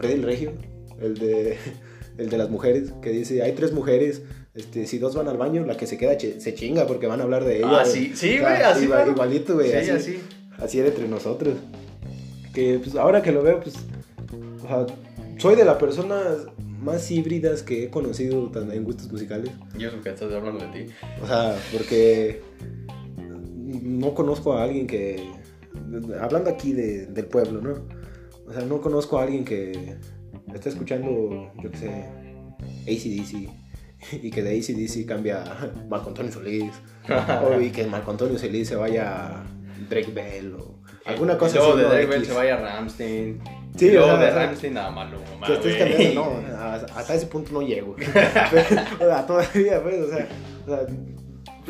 Freddy el Regio, el de, el de las mujeres, que dice, hay tres mujeres, este, si dos van al baño, la que se queda che- se chinga porque van a hablar de ella. Ah, sí, sí, O sea, güey, así, igual-. Igualito, güey, Sí, así, así. así era entre nosotros. Que, pues, ahora que lo veo, pues, o sea, soy de las personas más híbridas que he conocido en gustos musicales. Yo sé que estás hablando de ti. O sea, porque no conozco a alguien que. Hablando aquí de- del pueblo, ¿no? O sea, no conozco a alguien que esté escuchando, yo qué sé, ACDC. Y que de ACDC cambia a Marco Antonio Solís. o y que Marco Antonio Solís se vaya a Drake Bell o Alguna cosa así, de ¿no? Drake Bell se vaya a Ramstein. Sí, y luego o sea, de o Ramstein a Maluma, Que estés cambiando, no, hasta ese punto no llego. o sea, todavía, pues, o sea, o sea,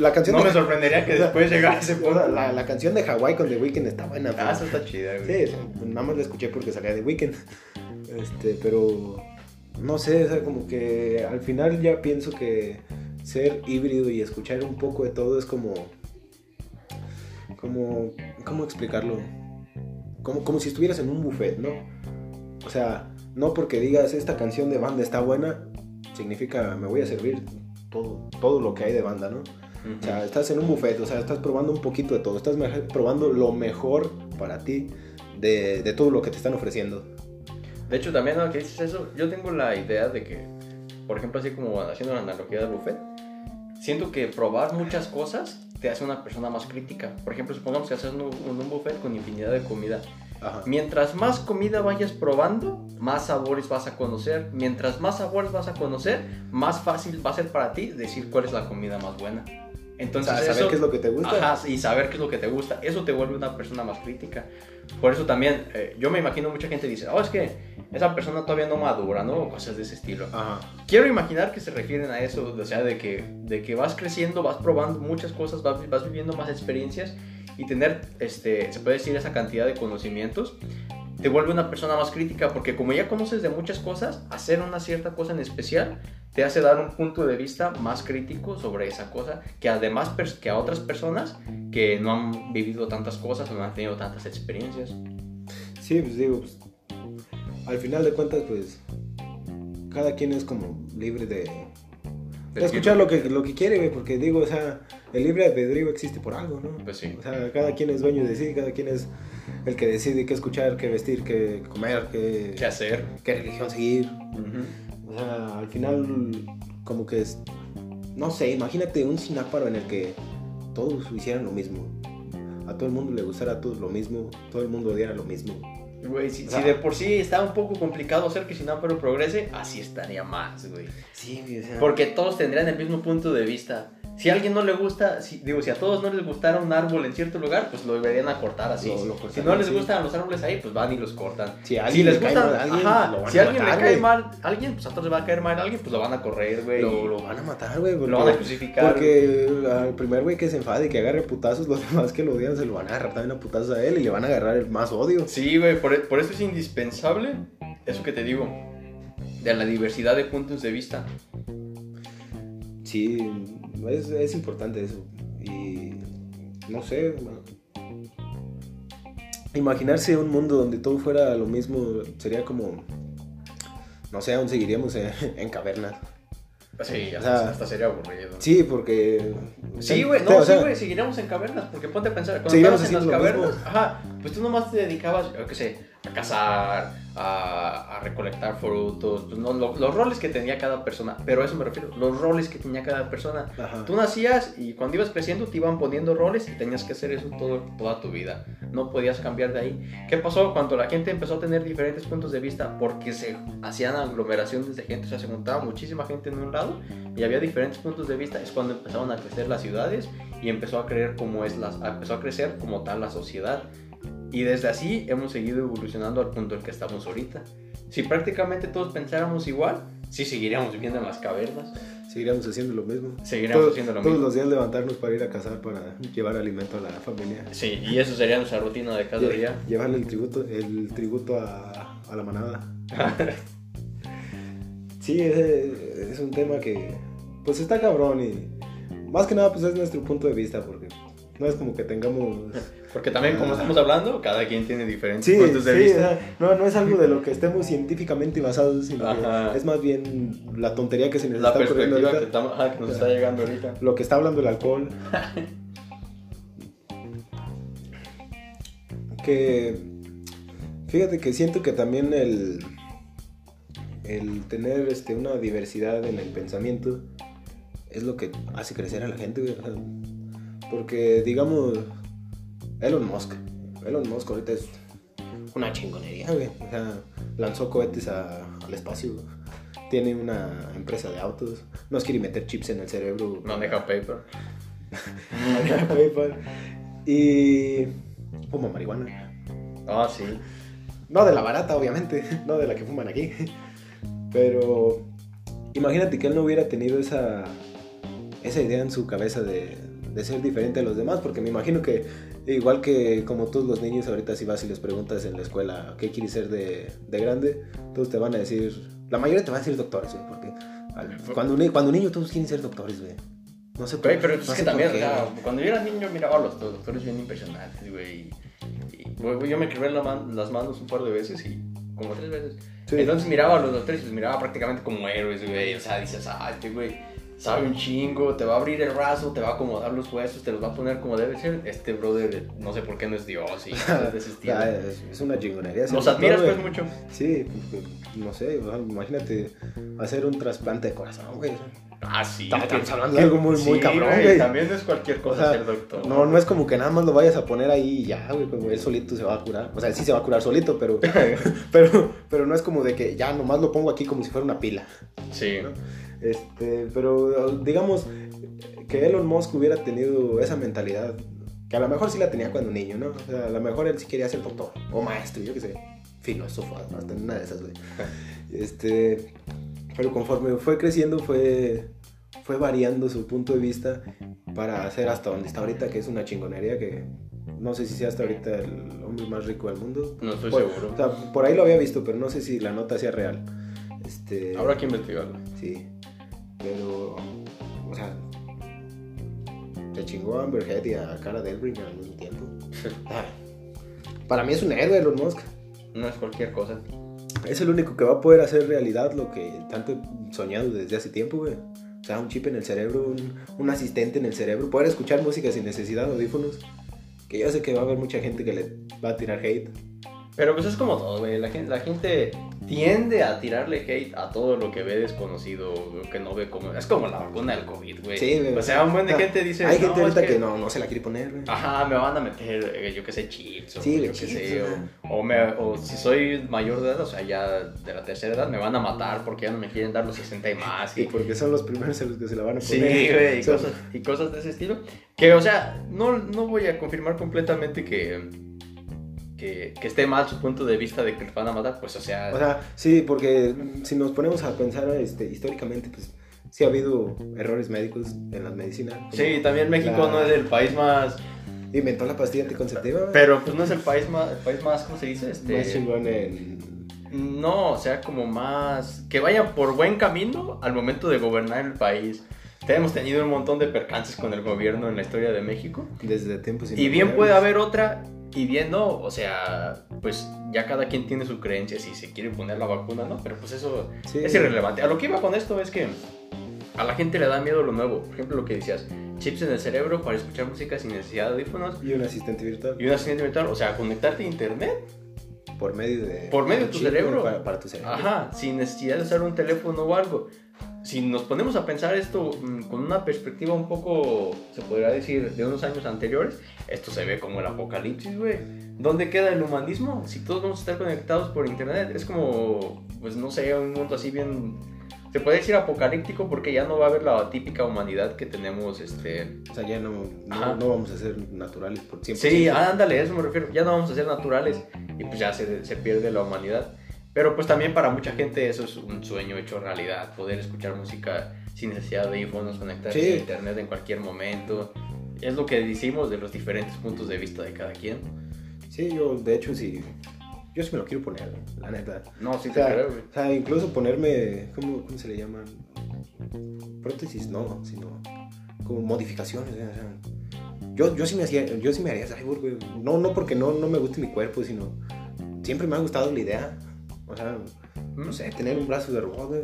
la canción No de, me sorprendería que después llegara ese punto. la, la canción de Hawaii con The Weeknd está buena. Ah, eso está chida, güey. Sí, nada más la escuché porque salía de Weekend. Este, pero no sé, o sea, como que al final ya pienso que ser híbrido y escuchar un poco de todo es como. como. ¿Cómo explicarlo? Como, como si estuvieras en un buffet, ¿no? O sea, no porque digas esta canción de banda está buena, significa me voy a servir todo, todo lo que hay de banda, ¿no? O sea, estás en un buffet, o sea, estás probando un poquito de todo, estás probando lo mejor para ti de, de todo lo que te están ofreciendo. De hecho, también ahora que dices eso, yo tengo la idea de que, por ejemplo, así como haciendo la analogía del buffet, siento que probar muchas cosas te hace una persona más crítica. Por ejemplo, supongamos que haces un, un- un buffet con infinidad de comida. Ajá. Mientras más comida vayas probando, más sabores vas a conocer. Mientras más sabores vas a conocer, más fácil va a ser para ti decir cuál es la comida más buena. O Entonces, sea, saber eso- qué es lo que te gusta. Ajá, y saber qué es lo que te gusta, eso te vuelve una persona más crítica. Por eso también, eh, yo me imagino mucha gente dice, oh, es que esa persona todavía no madura, ¿no? O cosas de ese estilo. Ajá. Quiero imaginar que se refieren a eso, o sea, de que, de que vas creciendo, vas probando muchas cosas, vas, vas viviendo más experiencias y tener, este, se puede decir, esa cantidad de conocimientos, te vuelve una persona más crítica, porque como ya conoces de muchas cosas, hacer una cierta cosa en especial te hace dar un punto de vista más crítico sobre esa cosa que además que a otras personas que no han vivido tantas cosas o no han tenido tantas experiencias. Sí, pues digo, pues, al final de cuentas, pues, cada quien es como libre de escuchar lo que, lo que quiere, güey, porque digo, o sea, el libre albedrío existe por algo, ¿no? Pues sí. O sea, cada quien es dueño de sí, cada quien es el que decide qué escuchar, qué vestir, qué comer, qué, ¿Qué hacer? qué religión seguir. O sea, al final, como que es. No sé, imagínate un cináparo en el que todos hicieran lo mismo. A todo el mundo le gustara a todos lo mismo, todo el mundo odiara lo mismo. Güey, si, O si sea- de por sí está un poco complicado hacer que pero progrese, así estaría más, güey. Sí, o sea. Porque todos tendrían el mismo punto de vista. Si a alguien no le gusta, si, digo, si a todos no les gustara un árbol en cierto lugar, pues lo deberían a cortar así. Lo- lo si no les sí. gustan los árboles ahí, pues van y los cortan. Si a Si alguien les le gusta, mal a alguien, ajá, lo van si a alguien matar, le cae güey. mal alguien, pues a todos les va a caer mal a alguien, pues lo van a correr, güey. Lo, lo van a matar, güey. lo van a crucificar. Porque al primer güey que se enfade y que agarre putazos, los demás que lo odian se lo van a agarrar también a putazos a él y le van a agarrar el más odio. Sí, güey, por, por eso es indispensable eso que te digo, de la diversidad de puntos de vista. Sí, es, es importante eso. Y no sé, imaginarse un mundo donde todo fuera lo mismo sería como, no sé, aún seguiríamos en, en cavernas. Sí, O hasta, sea, hasta sería aburrido. Sí, porque... Sí, güey, o no, sea, sí, güey, seguiríamos en cavernas, porque ponte a pensar, cuando estabas en las cavernas, ajá, pues tú nomás te dedicabas, yo qué sé, a cazar, a, a recolectar frutos, pues no, lo- los roles que tenía cada persona, pero a eso me refiero, los roles que tenía cada persona. Ajá. Tú nacías y cuando ibas creciendo te iban poniendo roles y tenías que hacer eso todo, toda tu vida. No podías cambiar de ahí. ¿Qué pasó cuando la gente empezó a tener diferentes puntos de vista? Porque se hacían aglomeraciones de gente, o sea, se juntaba muchísima gente en un lado y había diferentes puntos de vista. Es cuando empezaron a crecer las ciudades y empezó a creer como es la, empezó a crecer como tal la sociedad. Y desde así hemos seguido evolucionando al punto en que estamos ahorita. Si prácticamente todos pensáramos igual, sí seguiríamos viviendo en las cavernas. Seguiríamos haciendo lo mismo. Seguiríamos Todos- haciendo lo Todos mismo. los días levantarnos para ir a cazar, para llevar alimento a la familia. Sí, y eso sería nuestra rutina de cada Lle- día. Llevarle el tributo, el tributo a, a la manada. sí, es, es un tema que pues está cabrón y más que nada pues es nuestro punto de vista porque no es como que tengamos... Porque también, como estamos hablando, cada quien tiene diferentes Sí, puntos de sí, vista. no, no es algo de lo que estemos científicamente basados, sino que es más bien la tontería que se nos la está ocurriendo que, ahorita. estamos- ajá, que nos está llegando ahorita. Lo que está hablando el alcohol. que fíjate que siento que también el el tener este una diversidad en el pensamiento es lo que hace crecer a la gente, porque digamos Elon Musk, Elon Musk ahorita es una chingonería, güey, o sea, lanzó cohetes a- al espacio, tiene una empresa de autos, nos quiere meter chips en el cerebro, Maneja paper. maneja PayPal y fuma marihuana. Ah, sí. No de la barata, obviamente, no de la que fuman aquí. Pero imagínate que él no hubiera tenido esa, esa idea en su cabeza de, de ser diferente a los demás, porque me imagino que igual que como todos los niños ahorita si vas y les preguntas en la escuela qué quieres ser de, de grande, todos te van a decir, la mayoría te va a decir doctores, güey, porque cuando, un cuando niño todos quieren ser doctores, güey. No sé Güey, pero no es que por también, qué, güey. cuando yo era niño miraba a los doctores bien impresionantes, güey, yo me quebré la man- las manos un par de veces y como tres veces. Sí. Entonces miraba a los doctores y los miraba prácticamente como héroes, güey. O sea, dices, ah, este güey sabe un chingo, te va a abrir el brazo, te va a acomodar los huesos, te los va a poner como debe ser. Este brother, no sé por qué no es Dios y cosas de ese estilo. sea, es, es una chingonería. doctor, admiras pues mucho. Sí, pues, pues, no sé, imagínate hacer un trasplante de corazón, güey. Ah, sí. Estamos- hablando de algo muy- muy cabrón, güey. También no es cualquier O cosa sea, ser doctor. no, no es como que nada más lo vayas a poner ahí y ya, güey, como él solito se va a curar. O sea, sí se va a curar solito, pero, pero, pero no es como de que ya nomás lo pongo aquí como si fuera una pila. Sí. ¿no? Este, pero digamos que Elon Musk hubiera tenido esa mentalidad, que a lo mejor sí la tenía cuando niño, ¿no? O sea, a lo mejor él sí quería ser doctor o maestro, yo qué sé, filósofo, hasta una de esas, güey. Este, pero conforme fue creciendo fue fue variando su punto de vista para hacer hasta donde está ahorita, que es una chingonería que no sé si sea hasta ahorita el hombre más rico del mundo. No estoy Por- seguro. O sea, por ahí lo había visto, pero no sé si la nota sea real. Este, Habrá que investigarlo. Sí, pero, o sea, se chingó a Amber Heard y a Cara Delbring al mismo tiempo. Ah, Para mí es un héroe Elon Musk. No es cualquier cosa. Es el único que va a poder hacer realidad lo que tanto he soñado desde hace tiempo, güey. O sea, un chip en el cerebro, un, un asistente en el cerebro, poder escuchar música sin necesidad de audífonos. Que yo sé que va a haber mucha gente que le va a tirar hate. Pero pues es como todo, güey. La gente, la gente tiende a tirarle hate a todo lo que ve desconocido, lo que no ve como... Es como la vacuna del COVID, güey. Sí, güey. O sea, un buen de Ah, gente dice... Hay "No, gente es ahorita que... no, no se la quiere poner, güey. Ajá, me van a meter, eh, yo qué sé, chips o Sí, yo güey, qué chips, sé, o, o, me- o si soy mayor de edad, o sea, ya de la tercera edad, me van a matar porque ya no me quieren dar los 60 y más. Y Y, porque son los primeros en los que se la van a poner. Sí, güey, y sea, cosas, y cosas de ese estilo. Que, o sea, no, no voy a confirmar completamente que, que, que esté mal su punto de vista de que los van a matar, pues, o sea, O sea, sí, porque si nos ponemos a pensar este, históricamente, pues sí ha habido errores médicos en la medicina. sí, también México la- no es el país más, Inventó la pastilla anticonceptiva. pero pues no es el país más, el país más, ¿cómo se dice? Este, Más chingón en... No, o sea, como más. que vayan por buen camino al momento de gobernar el país. Te hemos tenido un montón de percances con el gobierno en la historia de México. Desde tiempos Y bien puede haber otra, y bien no. O sea, pues ya cada quien tiene su creencia si se quiere poner la vacuna, ¿no? Pero pues eso Sí. es irrelevante. A lo que iba con esto es que a la gente le da miedo lo nuevo. Por ejemplo, lo que decías: chips en el cerebro para escuchar música sin necesidad de audífonos. Y un asistente virtual. Y una asistente mental, o sea, conectarte a internet Por medio de... Por medio de tu cerebro. Para, para tu cerebro. Ajá, sin necesidad de usar un teléfono o algo. Si nos ponemos a pensar esto mm, con una perspectiva un poco, se podría decir, de unos años anteriores, esto se ve como el apocalipsis, güey. ¿Dónde queda el humanismo? Si todos vamos a estar conectados por internet, es como, pues no sé, un mundo así bien, se puede decir apocalíptico porque ya no va a haber la típica humanidad que tenemos, este... O sea, ya no, no, no vamos a ser naturales por siempre. Sí, ándale, a eso me refiero. Ya no vamos a ser naturales y pues ya se, se pierde la humanidad. Pero pues también para mucha gente eso es un sueño hecho realidad, poder escuchar música sin necesidad de audífonos, conectarse Sí. a internet en cualquier momento. Es lo que decimos de los diferentes puntos de vista de cada quien. Sí, yo de hecho sí... Yo sí me lo quiero poner, la neta. No, sí O te sea, creo, güey. o sea, incluso ponerme, ¿cómo, cómo se le llaman? Prótesis, no, sino como modificaciones. o sea, yo, yo sí me hacía, yo sí me haría cyborg, güey. No, no porque no, no me guste mi cuerpo, sino siempre me ha gustado la idea. O sea, no sé, tener un brazo de robot, güey.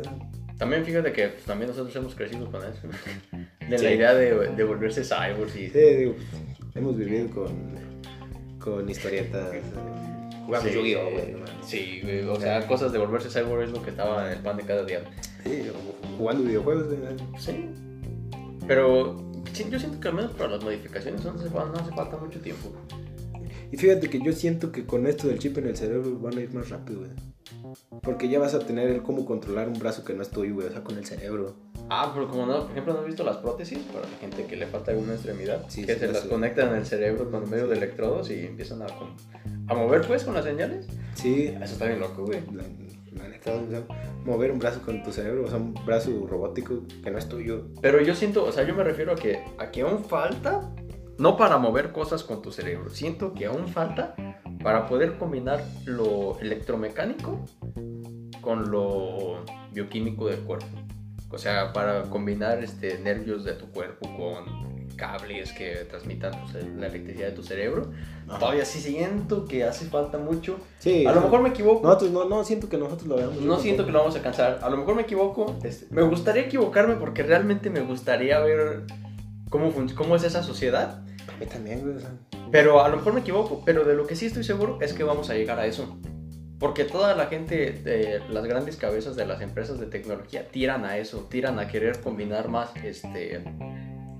También fíjate que pues, también nosotros hemos crecido con eso. De Sí. la idea de, de volverse cyborgs y... Sí, digo, hemos vivido con, con historietas. eh, Jugamos Sí, Yu-Gi-Oh, güey. Sí, güey, o sea, cosas de volverse cyborg es lo que estaba en el pan de cada día. Sí, jugando videojuegos, güey. Sí. Pero yo siento que al menos para las modificaciones no hace, no hace falta mucho tiempo. Y fíjate que yo siento que con esto del chip en el cerebro van a ir más rápido, güey. Porque ya vas a tener el cómo controlar un brazo que no es tuyo, güey, o sea, con el cerebro. Ah, pero como no, por ejemplo, ¿no has visto las prótesis para la gente que le falta alguna extremidad? Sí, que sí, se las sé. conectan el cerebro con medio de electrodos y empiezan a, con- a mover pues con las señales. Sí, Eso está bien loco, güey. la, la neta, o sea, mover un brazo con tu cerebro, o sea, un brazo robótico que no es tuyo. Pero yo siento, o sea, yo me refiero a que, a que aún falta, no para mover cosas con tu cerebro, siento que aún falta para poder combinar lo electromecánico con lo bioquímico del cuerpo. O sea, para combinar este, nervios de tu cuerpo con cables que transmitan pues, la electricidad de tu cerebro. Ajá. Todavía sí siento que hace falta mucho. Sí. A lo mejor me equivoco. Nosotros no, no, siento que nosotros lo veamos. No siento que lo vamos a alcanzar. A lo mejor me equivoco. este, me gustaría equivocarme porque realmente me gustaría ver cómo, cómo es esa sociedad. Mí también, güey, o sea. Pero a lo mejor me equivoco. Pero de lo que sí estoy seguro es que vamos a llegar a eso. Porque toda la gente, de las grandes cabezas de las empresas de tecnología, tiran a eso, tiran a querer combinar más este,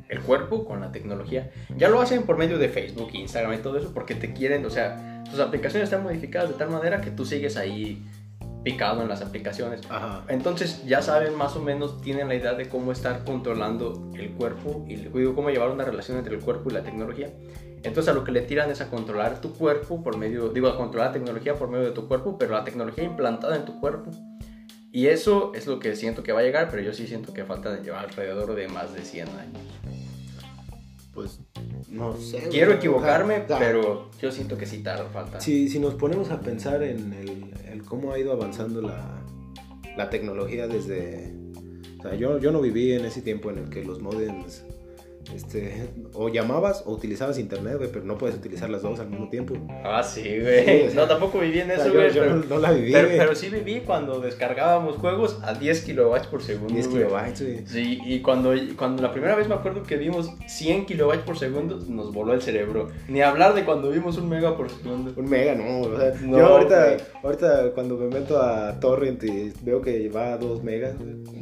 el cuerpo con la tecnología. Ya lo hacen por medio de Facebook, Instagram y todo eso, porque te quieren, o sea, tus aplicaciones están modificadas de tal manera que tú sigues ahí picado en las aplicaciones. Ajá. Entonces ya saben más o menos, tienen la idea de cómo estar controlando el cuerpo y digo, cómo llevar una relación entre el cuerpo y la tecnología. Entonces a lo que le tiran es a controlar tu cuerpo por medio, digo, a controlar la tecnología por medio de tu cuerpo, pero la tecnología implantada en tu cuerpo. Y eso es lo que siento que va a llegar, pero yo sí siento que falta de llevar alrededor de más de 100 años. Pues, no sé. Quiero equivocarme, pero yo siento que sí tarda, falta. Si, si nos ponemos a pensar en el cómo ha ido avanzando la, la tecnología desde... O sea, yo, yo no viví en ese tiempo en el que los modems... Este, o llamabas o utilizabas internet, güey, pero no puedes utilizar las dos al mismo tiempo. Ah, sí, güey. Sí, o sea, no, tampoco viví en eso, güey. pero- no, la viví, Pero, pero sí viví cuando descargábamos juegos a 10 kilobytes por segundo. 10 güey. kilobytes, güey. Sí, y cuando, cuando la primera vez me acuerdo que vimos 100 kilobytes por segundo, nos voló el cerebro. Ni hablar de cuando vimos un mega por segundo. Un mega, no. O sea, No, yo ahorita, ahorita cuando me meto a Torrent y veo que va a 2 megas,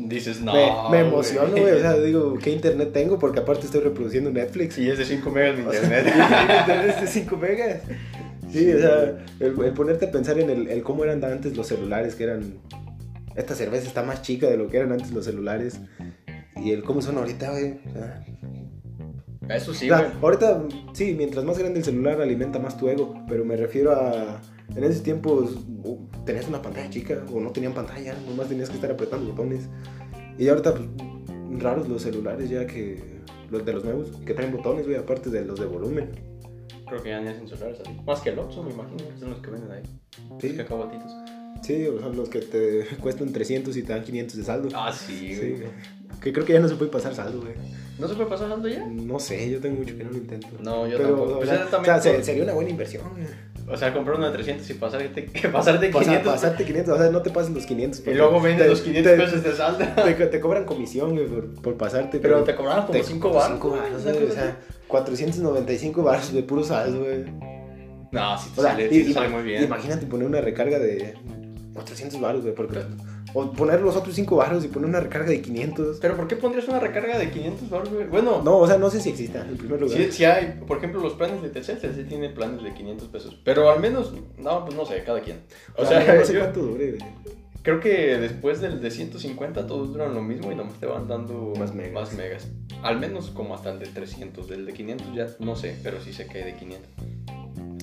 Dices, no. me, me emociono, güey. O sea, digo, ¿qué internet tengo? Porque aparte estoy reproduciendo Netflix. Sí, es de 5 megas mi internet. internet de 5 megas. Sí, o sea, el, el ponerte a pensar en el, el cómo eran antes los celulares, que eran... Esta cerveza está más chica de lo que eran antes los celulares. Y el cómo son ahorita, güey. O sea, Eso sí, o sea, ahorita, sí, mientras más grande el celular alimenta más tu ego. Pero me refiero a... En esos tiempos tenías una pantalla chica o no tenían pantalla. Nomás tenías que estar apretando botones. Y ahorita, pues, raros los celulares ya que... Los de los nuevos, que traen botones, güey, aparte de los de volumen. Creo que ya ni hacen celulares así. Más que el Oxxo, me imagino, que son los que venden ahí. Sí. Los cacahuatitos. Sí, o sea, los que te cuestan 300 y te dan 500 de saldo. Ah, sí, Sí, güey. Que creo que ya no se puede pasar saldo, güey. ¿No se puede pasar saldo ya? No sé, yo tengo mucho que no lo intento. No, yo Pero, tampoco. O Pues sea, también o sea, sería una buena inversión. O sea, comprar uno de 300 y pasarte, pasarte Pasa- 500. pasarte 500, o sea, no te pases los 500. y luego vendes te- los 500 te- pesos de saldo. Te, te cobran comisión, güey, por, por pasarte. Pero te cobraban como te- 5 baros. cinco baros, una güey, o sea, 495 baros de puro saldo, güey. No, sí te O sea, sale, y- sí te sale muy bien. Imagínate poner una recarga de 400 baros, güey, porque... O poner los otros 5 baros y poner una recarga de 500. Pero ¿por qué pondrías una recarga de 500 baros, güey? Bueno, No, o sea, no sé si exista, en primer lugar. sí, sí hay, por ejemplo, los planes de Telcel, Telcel tiene planes de 500 pesos. Pero al menos, no, pues no sé, cada quien. O sea, sea, no sé yo cuánto dure, güey. creo que después del de 150 todos duran lo mismo y nomás te van dando Más megas. más megas. Al menos como hasta el de 300. Del de 500 ya no sé, pero sí sé que hay de 500.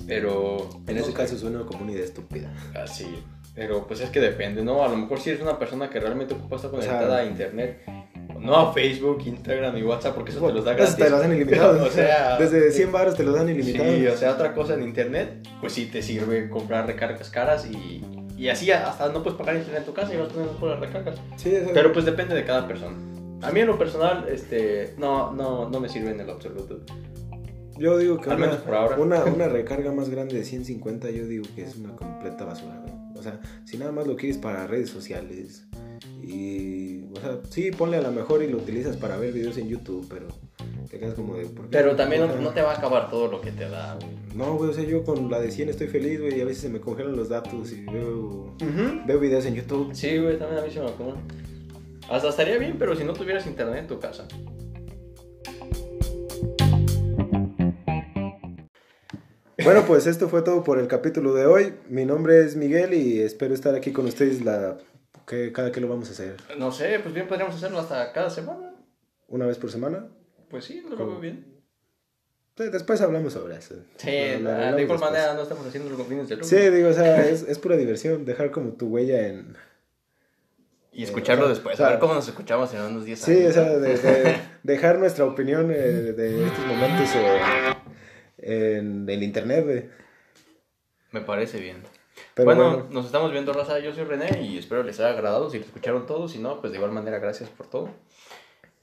Pero... En no ese sé. caso suena como una idea estúpida. Así. Pero pues es que depende, ¿no? A lo mejor si eres una persona que realmente ocupa estar O sea, conectada a internet, no a Facebook, Instagram y WhatsApp, porque eso te los da gratis. te los dan ilimitados. o sea, desde 100 baros te los dan ilimitados. Sí, o sea, otra cosa en internet, pues sí te sirve comprar recargas caras y, y así hasta no puedes pagar internet en tu casa y vas poniendo por las recargas. Sí, o sea, Pero pues depende de cada persona. A mí en lo personal, este, no, no, no me sirve en el absoluto. yo digo que al una, menos por ahora. Una, una recarga más grande de 150, yo digo que es una completa basura. O sea, si nada más lo quieres para redes sociales y, o sea, sí, ponle a lo mejor y lo utilizas para ver videos en YouTube, pero te quedas como de... ¿por qué? Pero también no, te va a acabar todo lo que te da, güey. No, güey, o sea, yo con la de 100 estoy feliz, güey, y a veces se me congelan los datos y veo, veo videos en YouTube. Sí, güey, también a mí se me ocurre. Hasta estaría bien, pero si no tuvieras internet en tu casa. Bueno, pues esto fue todo por el capítulo de hoy. Mi nombre es Miguel y espero estar aquí con ustedes la que cada que lo vamos a hacer. No sé, pues bien podríamos hacerlo hasta cada semana. ¿Una vez por semana? Pues sí, lo veo bien. Después hablamos sobre eso. Sí, de igual manera no estamos haciendo los fines de lucro. Sí, digo, o sea, es, es pura diversión, dejar como tu huella en... Y escucharlo después, a ver cómo nos escuchamos en unos 10 años. Sí, o sea, de, dejar nuestra opinión eh, de estos momentos en el internet. Me parece bien. Bueno, nos estamos viendo, Raza. Yo soy René y espero les haya agradado. Si lo escucharon todos, si no, pues de igual manera, gracias por todo.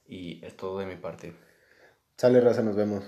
Y es todo de mi parte. Sale, Raza, nos vemos.